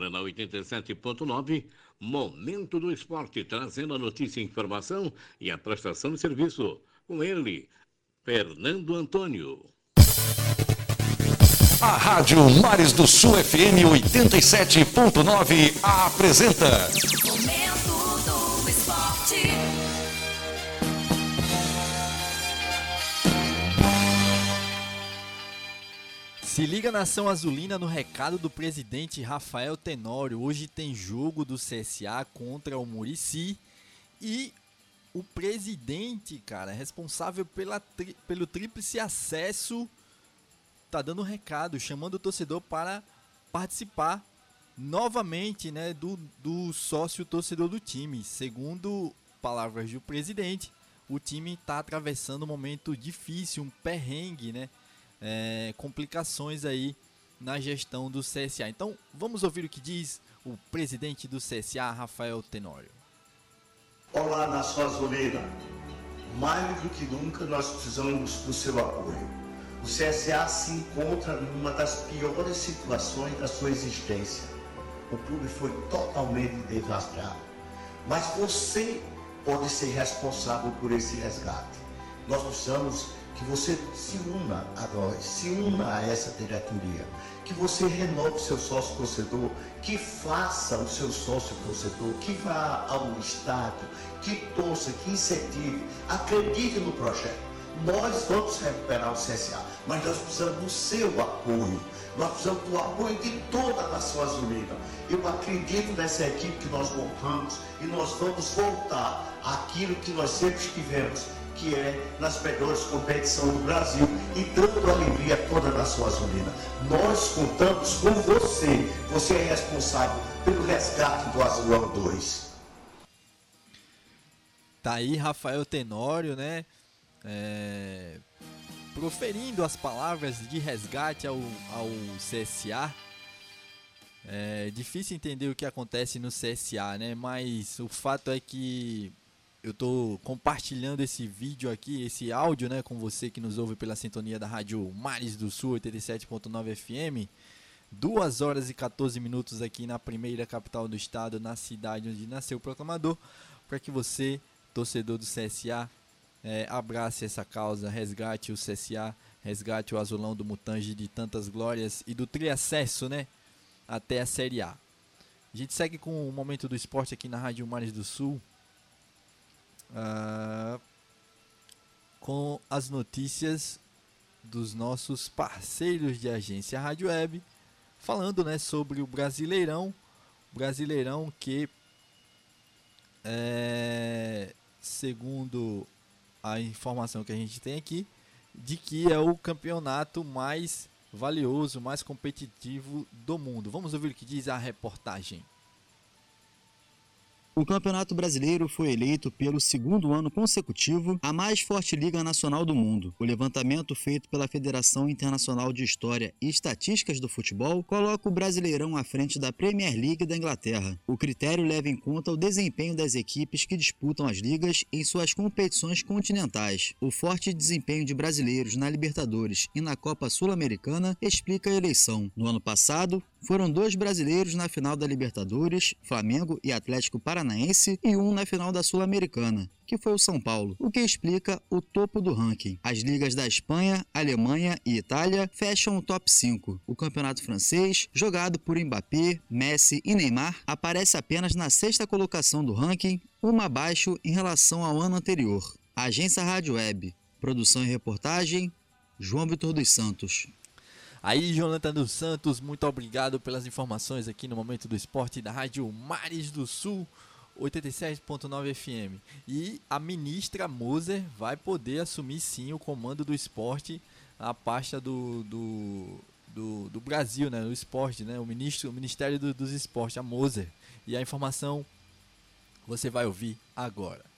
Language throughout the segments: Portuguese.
Agora na 87.9, Momento do Esporte, trazendo a notícia, informação e a prestação de serviço. Com ele, Fernando Antônio. A Rádio Mares do Sul FM 87.9 apresenta. Se liga nação azulina no recado do presidente Rafael Tenório. Hoje tem jogo do CSA contra o Murici e o presidente, cara, responsável pela tri, pelo tríplice acesso, tá dando um recado, chamando o torcedor para participar novamente, né, do, do sócio torcedor do time. Segundo palavras do presidente, o time está atravessando um momento difícil, um perrengue, né? É, complicações aí na gestão do CSA. Então vamos ouvir o que diz o presidente do CSA, Rafael Tenório. Olá, nação azulina. Mais do que nunca nós precisamos do seu apoio. O CSA se encontra numa das piores situações da sua existência. O clube foi totalmente devastado. Mas você pode ser responsável por esse resgate. Nós precisamos que você se una a nós, se una a essa diretoria, que você renove seu sócio torcedor, que faça o seu sócio torcedor, que vá ao estádio, que torça, que incentive, acredite no projeto. Nós vamos recuperar o CSA, mas nós precisamos do seu apoio. Nós precisamos do apoio de toda a nação azulina. Eu acredito nessa equipe que nós montamos e nós vamos voltar àquilo que nós sempre tivemos que é nas melhores competições do Brasil e dando alegria a toda a nação azulina. Nós contamos com você. Você é responsável pelo resgate do Azulão 2. Tá aí Rafael Tenório, né? É... Proferindo as palavras de resgate ao, ao CSA. É difícil entender o que acontece no CSA, né? Mas o fato é que eu estou compartilhando esse vídeo aqui, esse áudio, né, com você que nos ouve pela sintonia da rádio Mares do Sul 87.9 FM. 2 horas e 14 minutos aqui na primeira capital do estado, na cidade onde nasceu o proclamador, para que você, torcedor do CSA, é, abrace essa causa, resgate o CSA, resgate o azulão do Mutange de tantas glórias e do triacesso, né, até a Série A. A gente segue com o momento do esporte aqui na Rádio Mares do Sul uh, com as notícias dos nossos parceiros de agência Rádio Web, falando né, sobre o Brasileirão. Brasileirão que, é, segundo a informação que a gente tem aqui, de que é o campeonato mais valioso, mais competitivo do mundo. Vamos ouvir o que diz a reportagem. O Campeonato Brasileiro foi eleito pelo segundo ano consecutivo a mais forte liga nacional do mundo. O levantamento feito pela Federação Internacional de História e Estatísticas do Futebol coloca o Brasileirão à frente da Premier League da Inglaterra. O critério leva em conta o desempenho das equipes que disputam as ligas em suas competições continentais. O forte desempenho de brasileiros na Libertadores e na Copa Sul-Americana explica a eleição. No ano passado, foram dois brasileiros na final da Libertadores, Flamengo e Atlético Paranaense, e um na final da Sul-Americana, que foi o São Paulo, o que explica o topo do ranking. As ligas da Espanha, Alemanha e Itália fecham o top 5. O campeonato francês, jogado por Mbappé, Messi e Neymar, aparece apenas na sexta colocação do ranking, uma abaixo em relação ao ano anterior. Agência Rádio Web, produção e reportagem, João Vitor dos Santos. Aí, Jonathan dos Santos, muito obrigado pelas informações aqui no Momento do Esporte da Rádio Mares do Sul 87.9 FM. E a ministra Moser vai poder assumir sim o comando do esporte, a pasta do, do, do, do Brasil, né? O esporte, né? O, ministro, o Ministério do, dos Esportes, a Moser. E a informação você vai ouvir agora.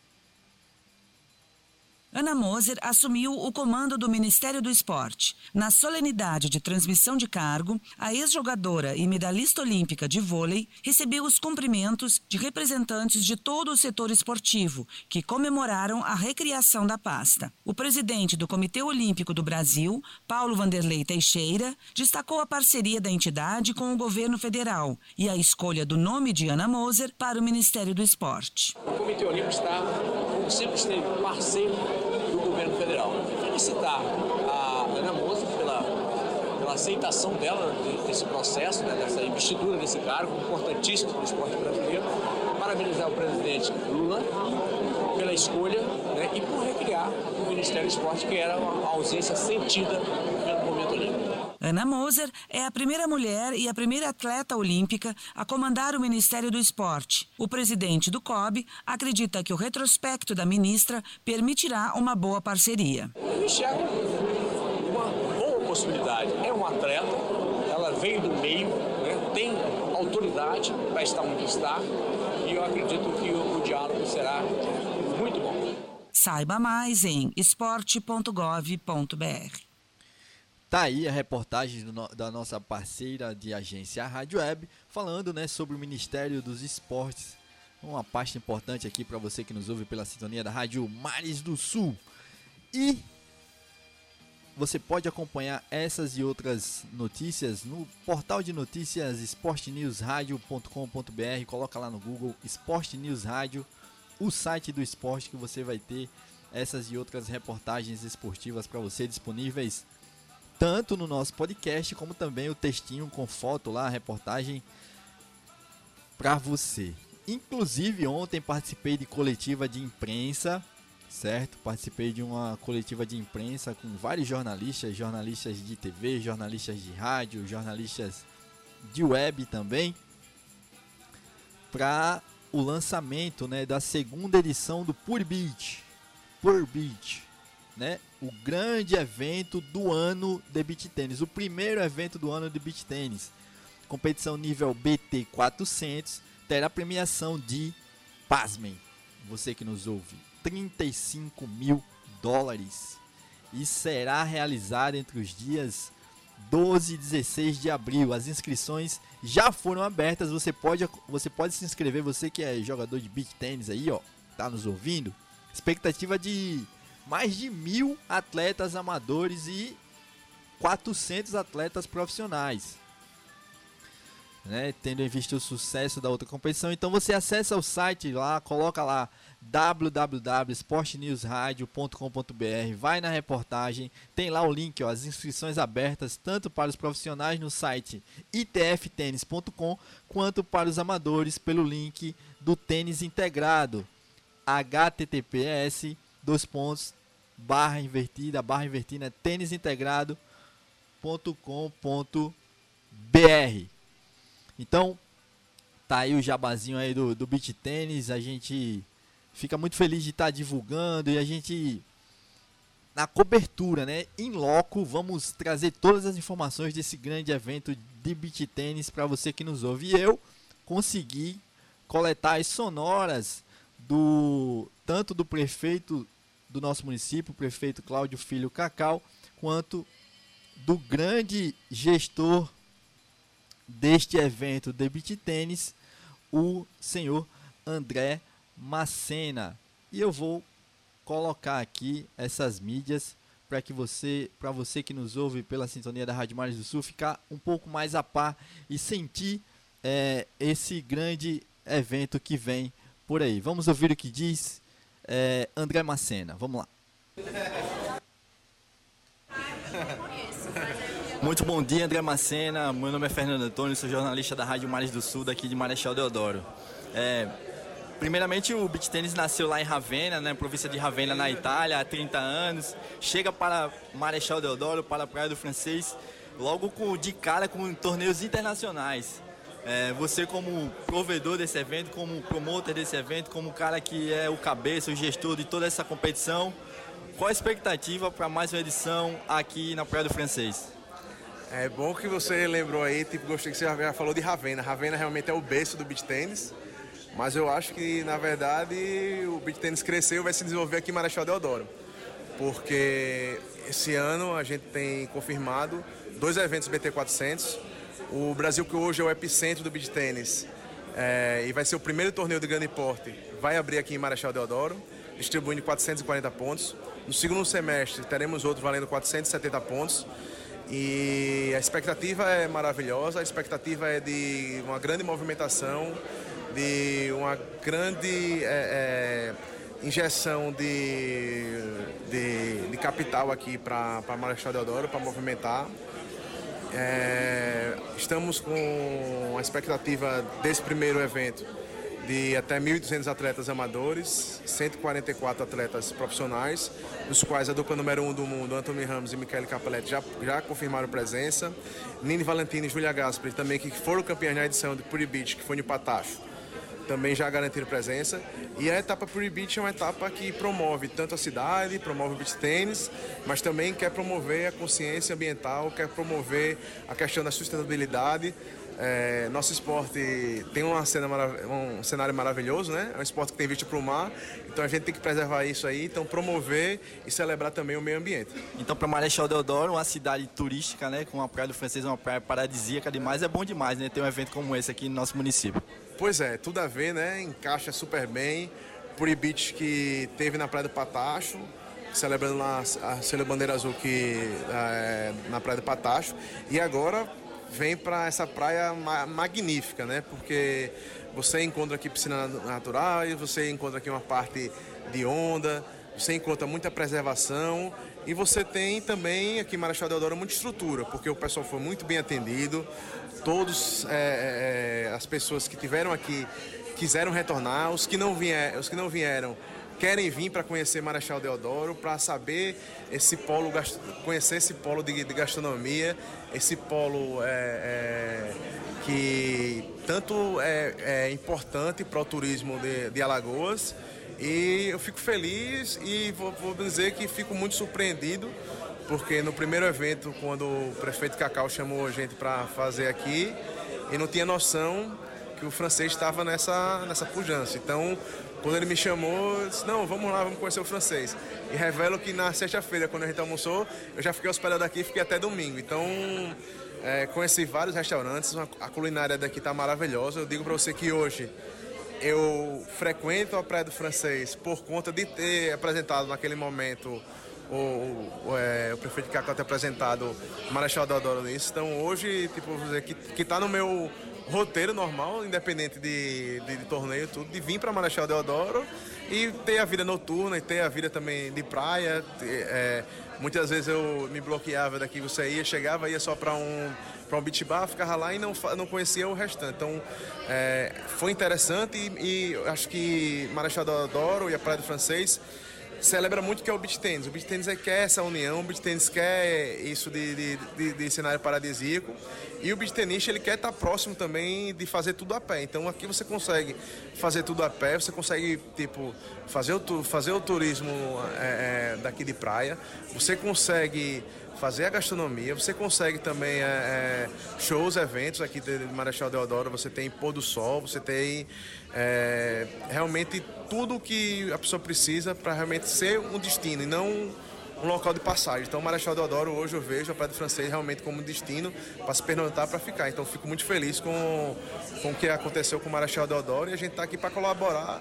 Ana Moser assumiu o comando do Ministério do Esporte. Na solenidade de transmissão de cargo, a ex-jogadora e medalhista olímpica de vôlei recebeu os cumprimentos de representantes de todo o setor esportivo, que comemoraram a recriação da pasta. O presidente do Comitê Olímpico do Brasil, Paulo Vanderlei Teixeira, destacou a parceria da entidade com o governo federal e a escolha do nome de Ana Moser para o Ministério do Esporte. O Comitê Olímpico está, sempre esteve, parceiro Felicitar a Ana Moza pela, pela aceitação dela desse processo, né, dessa investidura desse cargo importantíssimo do esporte brasileiro. Parabenizar o presidente Lula pela escolha né, e por recriar o Ministério do Esporte, que era uma ausência sentida. Ana Moser é a primeira mulher e a primeira atleta olímpica a comandar o Ministério do Esporte. O presidente do COB acredita que o retrospecto da ministra permitirá uma boa parceria. Eu enxergo uma boa possibilidade. É uma atleta, ela veio do meio, né, tem autoridade para estar onde está e eu acredito que o, o diálogo será muito bom. Saiba mais em esporte.gov.br. Tá aí a reportagem da nossa parceira de agência Rádio Web, falando né, sobre o Ministério dos Esportes. Uma parte importante aqui para você que nos ouve pela sintonia da Rádio Mares do Sul. E você pode acompanhar essas e outras notícias no portal de notícias esportenewsradio.com.br. Coloca lá no Google Esporte News Rádio, o site do esporte que você vai ter essas e outras reportagens esportivas para você disponíveis tanto no nosso podcast como também o textinho com foto lá, reportagem para você. Inclusive ontem participei de coletiva de imprensa, certo? Participei de uma coletiva de imprensa com vários jornalistas, jornalistas de TV, jornalistas de rádio, jornalistas de web também, para o lançamento, né, da segunda edição do Pure Beach. Pure Beach né, o grande evento do ano de beach tênis, o primeiro evento do ano de beach tênis. Competição nível BT 400 terá premiação de, pasmem, você que nos ouve, 35 mil dólares e será realizada entre os dias 12 e 16 de abril. As inscrições já foram abertas. Você pode, você pode se inscrever. Você que é jogador de beach tênis aí, ó, tá nos ouvindo. Expectativa de mais de mil atletas amadores e 400 atletas profissionais. Né, tendo em vista o sucesso da outra competição, então você acessa o site lá, coloca lá www.sportnewsradio.com.br, vai na reportagem, tem lá o link, ó, as inscrições abertas tanto para os profissionais no site itftênis.com quanto para os amadores pelo link do tênis integrado https dois pontos, barra invertida, barra invertida, tênisintegrado.com.br. Então, tá aí o jabazinho aí do, do beat tênis, a gente fica muito feliz de estar tá divulgando e a gente na cobertura, né, em loco, vamos trazer todas as informações desse grande evento de beat tênis para você que nos ouve. E eu consegui coletar as sonoras do tanto do prefeito do nosso município, o prefeito Cláudio Filho Cacau, quanto do grande gestor deste evento de beach tênis, o senhor André Macena. E eu vou colocar aqui essas mídias para que você, para você que nos ouve pela sintonia da Rádio Mares do Sul, ficar um pouco mais a par e sentir é, esse grande evento que vem por aí. Vamos ouvir o que diz é, André Macena. Vamos lá. Muito bom dia, André Macena. Meu nome é Fernando Antônio, sou jornalista da Rádio Mares do Sul, daqui de Marechal Deodoro. É, primeiramente, o beach tênis nasceu lá em Ravenna, né, província de Ravenna, na Itália, há 30 anos. Chega para Marechal Deodoro, para a Praia do Francês, logo com, de cara com torneios internacionais. É, você como provedor desse evento, como promotor desse evento, como cara que é o cabeça, o gestor de toda essa competição, qual a expectativa para mais uma edição aqui na Praia do Francês? É bom que você lembrou aí, tipo, gostei que você já falou de Ravena. Ravena realmente é o berço do beach tênis, mas eu acho que, na verdade, o beach tênis cresceu e vai se desenvolver aqui em Marechal Deodoro. porque esse ano a gente tem confirmado dois eventos BT400. O Brasil, que hoje é o epicentro do beach tênis, é, e vai ser o primeiro torneio de grande porte, vai abrir aqui em Marechal Deodoro, distribuindo 440 pontos. No segundo semestre teremos outro valendo 470 pontos. E a expectativa é maravilhosa, a expectativa é de uma grande movimentação, de uma grande é, é, injeção de, de, de, capital aqui para Marechal Deodoro, para movimentar. É, estamos com a expectativa desse primeiro evento de até 1.200 atletas amadores, 144 atletas profissionais, dos quais a dupla número 1 um do mundo, Anthony Ramos e Michele Capelletti, já, já confirmaram presença. Nini Valentini e Julia Gaspari, também que foram campeãs na edição de Puri Beach, que foi no Patacho, também já garantiram presença. E a etapa Puri Beach é uma etapa que promove tanto a cidade, promove o beach tênis, mas também quer promover a consciência ambiental, quer promover a questão da sustentabilidade é, nosso esporte tem uma cena um cenário maravilhoso, né? É um esporte que tem vista para o mar, então a gente tem que preservar isso aí, então promover e celebrar também o meio ambiente. Então para Marechal Deodoro, uma cidade turística, né, com a praia do Francês, uma praia paradisíaca demais, é bom demais, né, ter um evento como esse aqui no nosso município. Pois é, tudo a ver, né? Encaixa super bem. Puri Beach que teve na Praia do Patacho, celebrando a Bandeira Azul que, é, na Praia do Patacho. E agora vem para essa praia ma magnífica, né? Porque você encontra aqui piscina natural, você encontra aqui uma parte de onda, você encontra muita preservação e você tem também aqui em Marechal Deodoro muita estrutura, porque o pessoal foi muito bem atendido, todos é, é, as pessoas que tiveram aqui quiseram retornar, os que não, vier, os que não vieram querem vir para conhecer Marechal Deodoro, para saber esse polo, conhecer esse polo de, de gastronomia, esse polo é, é, que tanto é, é importante para o turismo de, de, Alagoas. E eu fico feliz e vou, vou dizer que fico muito surpreendido, porque no primeiro evento, quando o prefeito Cacau chamou a gente para fazer aqui, e não tinha noção que o francês estava nessa, nessa pujança. Então, quando ele me chamou, eu disse, não, vamos lá, vamos conhecer o francês. E revelo que na sexta-feira, quando a gente almoçou, eu já fiquei hospedado aqui e fiquei até domingo. Então, é, conheci vários restaurantes, a culinária daqui está maravilhosa. Eu digo para você que hoje eu frequento a Praia do Francês por conta de ter apresentado naquele momento o, o, é, o prefeito Cacau ter apresentado Marechal Deodoro nisso. Então hoje, tipo, dizer que está no meu roteiro normal, independente de, de, de torneio, tudo, de vir para Marechal Deodoro e ter a vida noturna e ter a vida também de praia. É, muitas vezes eu me bloqueava daqui, você ia, chegava, ia só para um um beach bar, ficava lá e não, não conhecia o restante. Então, é, foi interessante e, e acho que Marechal Deodoro e a Praia do Francês celebra muito que é o beach tennis. O beach tennis é, quer essa união, o beach tennis quer isso de, de, de, de cenário paradisíaco. E o beach tennis ele quer estar próximo também de fazer tudo a pé. Então aqui você consegue fazer tudo a pé, você consegue tipo fazer o, fazer o turismo é, é, daqui de praia, você consegue fazer a gastronomia, você consegue também é, é shows, eventos aqui de Marechal Deodoro, você tem pôr do sol, você tem é, realmente tudo que a pessoa precisa para realmente ser um destino e não um local de passagem. Então, Marechal Deodoro, hoje eu vejo a Praia do Francês realmente como um destino para se pernoitar, para ficar. Então, fico muito feliz com, com o que aconteceu com o Marechal Deodoro e a gente está aqui para colaborar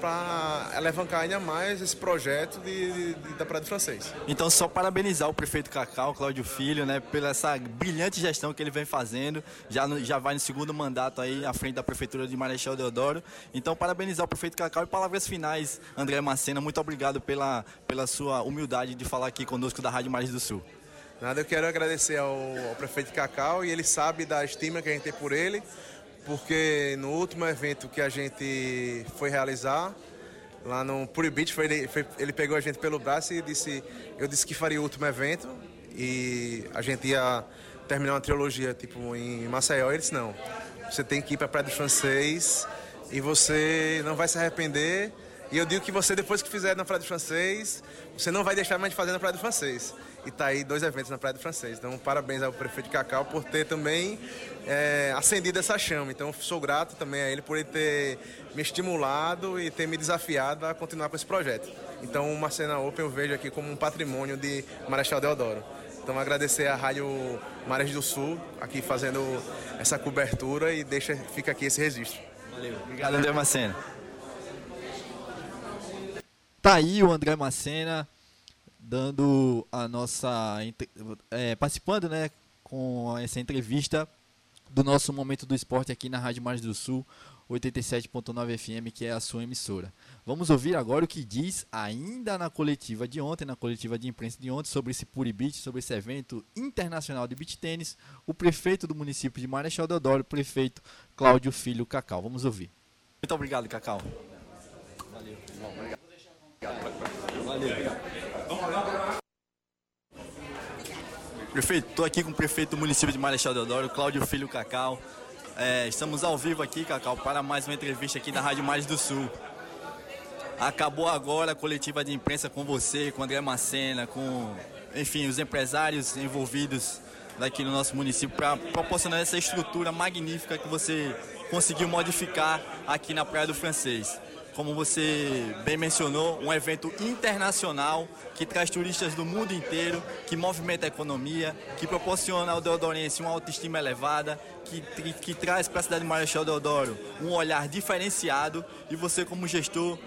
para alavancar ainda mais esse projeto de, de, de, da Praia do Francês. Então, só parabenizar o prefeito Cacau, Cláudio Filho, né, pela essa brilhante gestão que ele vem fazendo. Já, no, já vai no segundo mandato aí à frente da Prefeitura de Marechal Deodoro. Então, parabenizar o prefeito Cacau e palavras finais, André Macena. Muito obrigado pela, pela sua humildade de falar aqui conosco da Rádio Mares do Sul. Nada, eu quero agradecer ao, ao prefeito Cacau e ele sabe da estima que a gente tem por ele porque no último evento que a gente foi realizar, lá no Puri Beach, foi, ele, foi, ele pegou a gente pelo braço e disse, eu disse que faria o último evento e a gente ia terminar uma trilogia tipo em Maceió. Ele disse, não, você tem que ir para a Praia do Francês e você não vai se arrepender E eu digo que você, depois que fizer na Praia do Francês, você não vai deixar mais de fazer na Praia do Francês. E tá aí dois eventos na Praia do Francês. Então, parabéns ao prefeito Cacau por ter também é, acendido essa chama. Então, sou grato também a ele por ele ter me estimulado e ter me desafiado a continuar com esse projeto. Então, uma cena Open eu vejo aqui como um patrimônio de Marechal Deodoro. Então, agradecer à Rádio Marés do Sul, aqui fazendo essa cobertura e deixa, fica aqui esse registro. Valeu. Obrigado, André Macena. Tá aí o André Macena dando a nossa. É, participando né, com essa entrevista do nosso Momento do Esporte aqui na Rádio Mares do Sul, 87.9 FM, que é a sua emissora. Vamos ouvir agora o que diz, ainda na coletiva de ontem, na coletiva de imprensa de ontem, sobre esse Puri Beach, sobre esse evento internacional de beach tênis, o prefeito do município de Marechal Deodoro, o prefeito Cláudio Filho Cacau. Vamos ouvir. Muito obrigado, Cacau. Valeu. Obrigado. Valeu. Prefeito, estou aqui com o prefeito do município de Marechal Deodoro, Cláudio Filho Cacau. É, estamos ao vivo aqui, Cacau, para mais uma entrevista aqui da Rádio Mais do Sul. Acabou agora a coletiva de imprensa com você, com André Macena, com, enfim, os empresários envolvidos daqui no nosso município para proporcionar essa estrutura magnífica que você conseguiu modificar aqui na Praia do Francês como você bem mencionou, um evento internacional que traz turistas do mundo inteiro, que movimenta a economia, que proporciona ao Deodorense uma autoestima elevada, que, que, que traz para a cidade de Marechal Deodoro um olhar diferenciado e você como gestor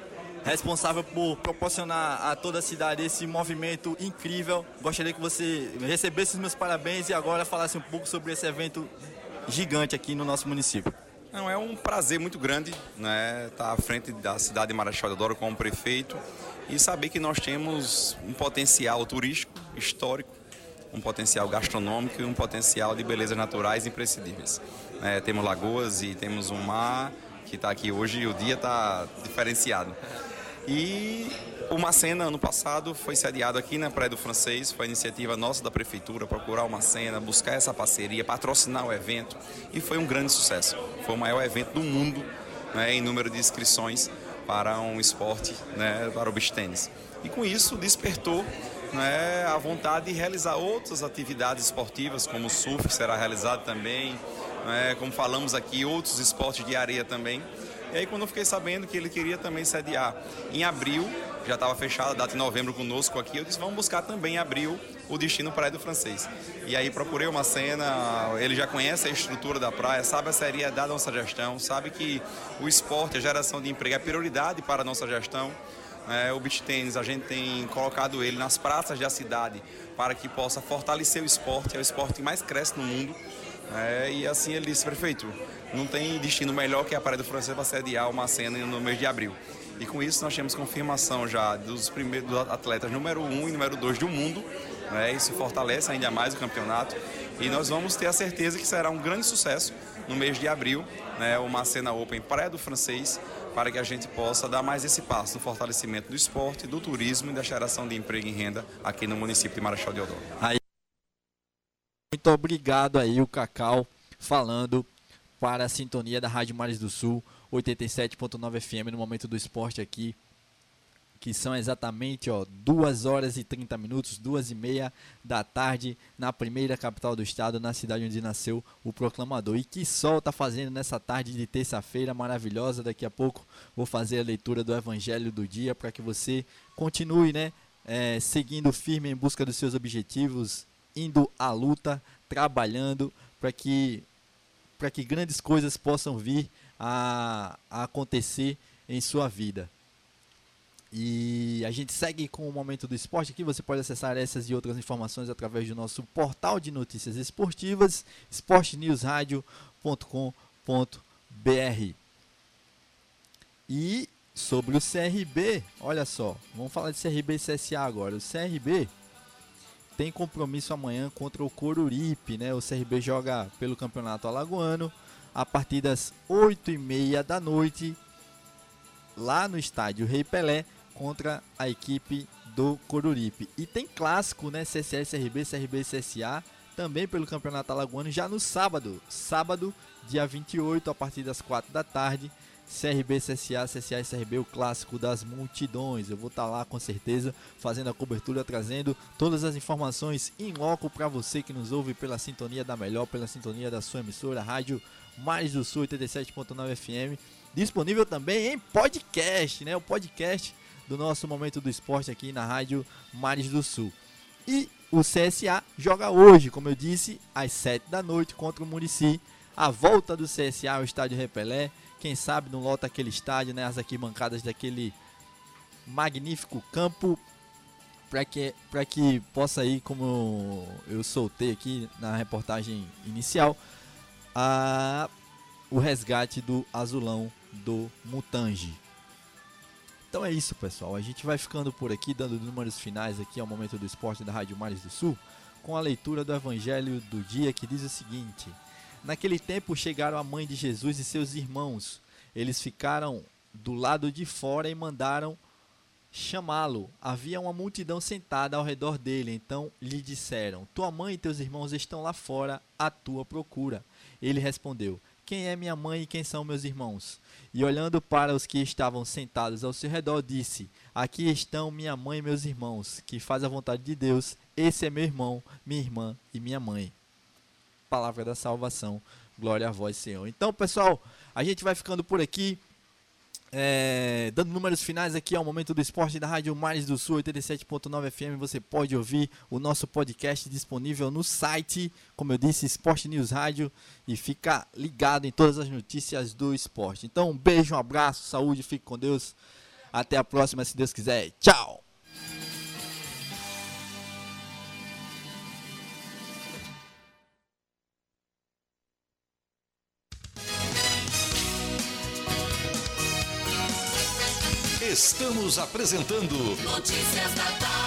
responsável por proporcionar a toda a cidade esse movimento incrível. Gostaria que você recebesse os meus parabéns e agora falasse um pouco sobre esse evento gigante aqui no nosso município. Não, é um prazer muito grande né, estar à frente da cidade de Marechal Deodoro como prefeito e saber que nós temos um potencial turístico, histórico, um potencial gastronômico e um potencial de belezas naturais imprescindíveis. É, temos lagoas e temos um mar que está aqui hoje e o dia está diferenciado. E uma cena ano passado foi sediado aqui na Praia do Francês, foi iniciativa nossa da prefeitura procurar uma cena, buscar essa parceria, patrocinar o evento e foi um grande sucesso. Foi o maior evento do mundo né, em número de inscrições para um esporte, né, para o beach tênis. E com isso despertou né, a vontade de realizar outras atividades esportivas, como o surf será realizado também, né, como falamos aqui, outros esportes de areia também. E aí quando eu fiquei sabendo que ele queria também sediar em abril, já estava fechada a data em novembro conosco aqui, eu disse, vamos buscar também em abril o destino Praia do Francês. E aí procurei uma cena, ele já conhece a estrutura da praia, sabe a seriedade da nossa gestão, sabe que o esporte, a geração de emprego é prioridade para a nossa gestão. É, o beach tênis, a gente tem colocado ele nas praças da cidade para que possa fortalecer o esporte, é o esporte que mais cresce no mundo. É, e assim ele disse, prefeito, não tem destino melhor que a Praia do Francês para sediar uma cena no mês de abril. E com isso nós temos confirmação já dos primeiros atletas número 1 um e número 2 do mundo. Né? Isso fortalece ainda mais o campeonato. E nós vamos ter a certeza que será um grande sucesso no mês de abril, né? uma cena Open Praia do Francês, para que a gente possa dar mais esse passo no fortalecimento do esporte, do turismo e da geração de emprego e renda aqui no município de Marechal Deodoro. Aí, muito obrigado aí o Cacau falando para a sintonia da Rádio Mares do Sul, 87.9 FM no momento do esporte aqui, que são exatamente ó, 2 horas e 30 minutos, 2 e meia da tarde, na primeira capital do estado, na cidade onde nasceu o proclamador. E que sol está fazendo nessa tarde de terça-feira maravilhosa. Daqui a pouco vou fazer a leitura do Evangelho do dia para que você continue né, é, seguindo firme em busca dos seus objetivos, indo à luta, trabalhando para que para que grandes coisas possam vir a, a, acontecer em sua vida. E a gente segue com o momento do esporte aqui. Você pode acessar essas e outras informações através do nosso portal de notícias esportivas, esportenewsradio.com.br. E sobre o CRB, olha só, vamos falar de CRB e CSA agora. O CRB tem compromisso amanhã contra o Coruripe, né? O CRB joga pelo Campeonato Alagoano a partir das 8h30 da noite lá no estádio Rei Pelé contra a equipe do Coruripe. E tem clássico, né? CSA CRB, CRB CSA também pelo Campeonato Alagoano já no sábado, sábado, dia 28, a partir das 4 da tarde, CRB CSA, CSA e CRB, o clássico das multidões. Eu vou estar tá lá com certeza fazendo a cobertura, trazendo todas as informações em loco para você que nos ouve pela sintonia da melhor, pela sintonia da sua emissora, Rádio Mais do Sul 87.9 FM. Disponível também em podcast, né? O podcast do nosso Momento do Esporte aqui na Rádio Mares do Sul. E o CSA joga hoje, como eu disse, às 7 da noite contra o Murici. A volta do CSA ao estádio Repelé. Quem sabe não lota aquele estádio, né? As arquibancadas daquele magnífico campo para que, pra que possa ir, como eu soltei aqui na reportagem inicial, a, o resgate do azulão do Mutange. Então é isso, pessoal. A gente vai ficando por aqui, dando números finais aqui ao momento do esporte da Rádio Mares do Sul, com a leitura do Evangelho do dia que diz o seguinte: Naquele tempo chegaram a mãe de Jesus e seus irmãos. Eles ficaram do lado de fora e mandaram chamá-lo. Havia uma multidão sentada ao redor dele. Então lhe disseram: Tua mãe e teus irmãos estão lá fora à tua procura. Ele respondeu: Quem é minha mãe e quem são meus irmãos? E olhando para os que estavam sentados ao seu redor, disse: Aqui estão minha mãe e meus irmãos, que faz a vontade de Deus. Esse é meu irmão, minha irmã e minha mãe. Palavra da salvação. Glória a vós, Senhor. Então, pessoal, a gente vai ficando por aqui. É, dando números finais aqui ao momento do esporte da Rádio Mares do Sul 87.9 FM, você pode ouvir o nosso podcast disponível no site, como eu disse, Esporte News Rádio, e fica ligado em todas as notícias do esporte. Então, um beijo, um abraço, saúde, fique com Deus. Até a próxima, se Deus quiser. Tchau! Estamos apresentando Notícias da Tarde.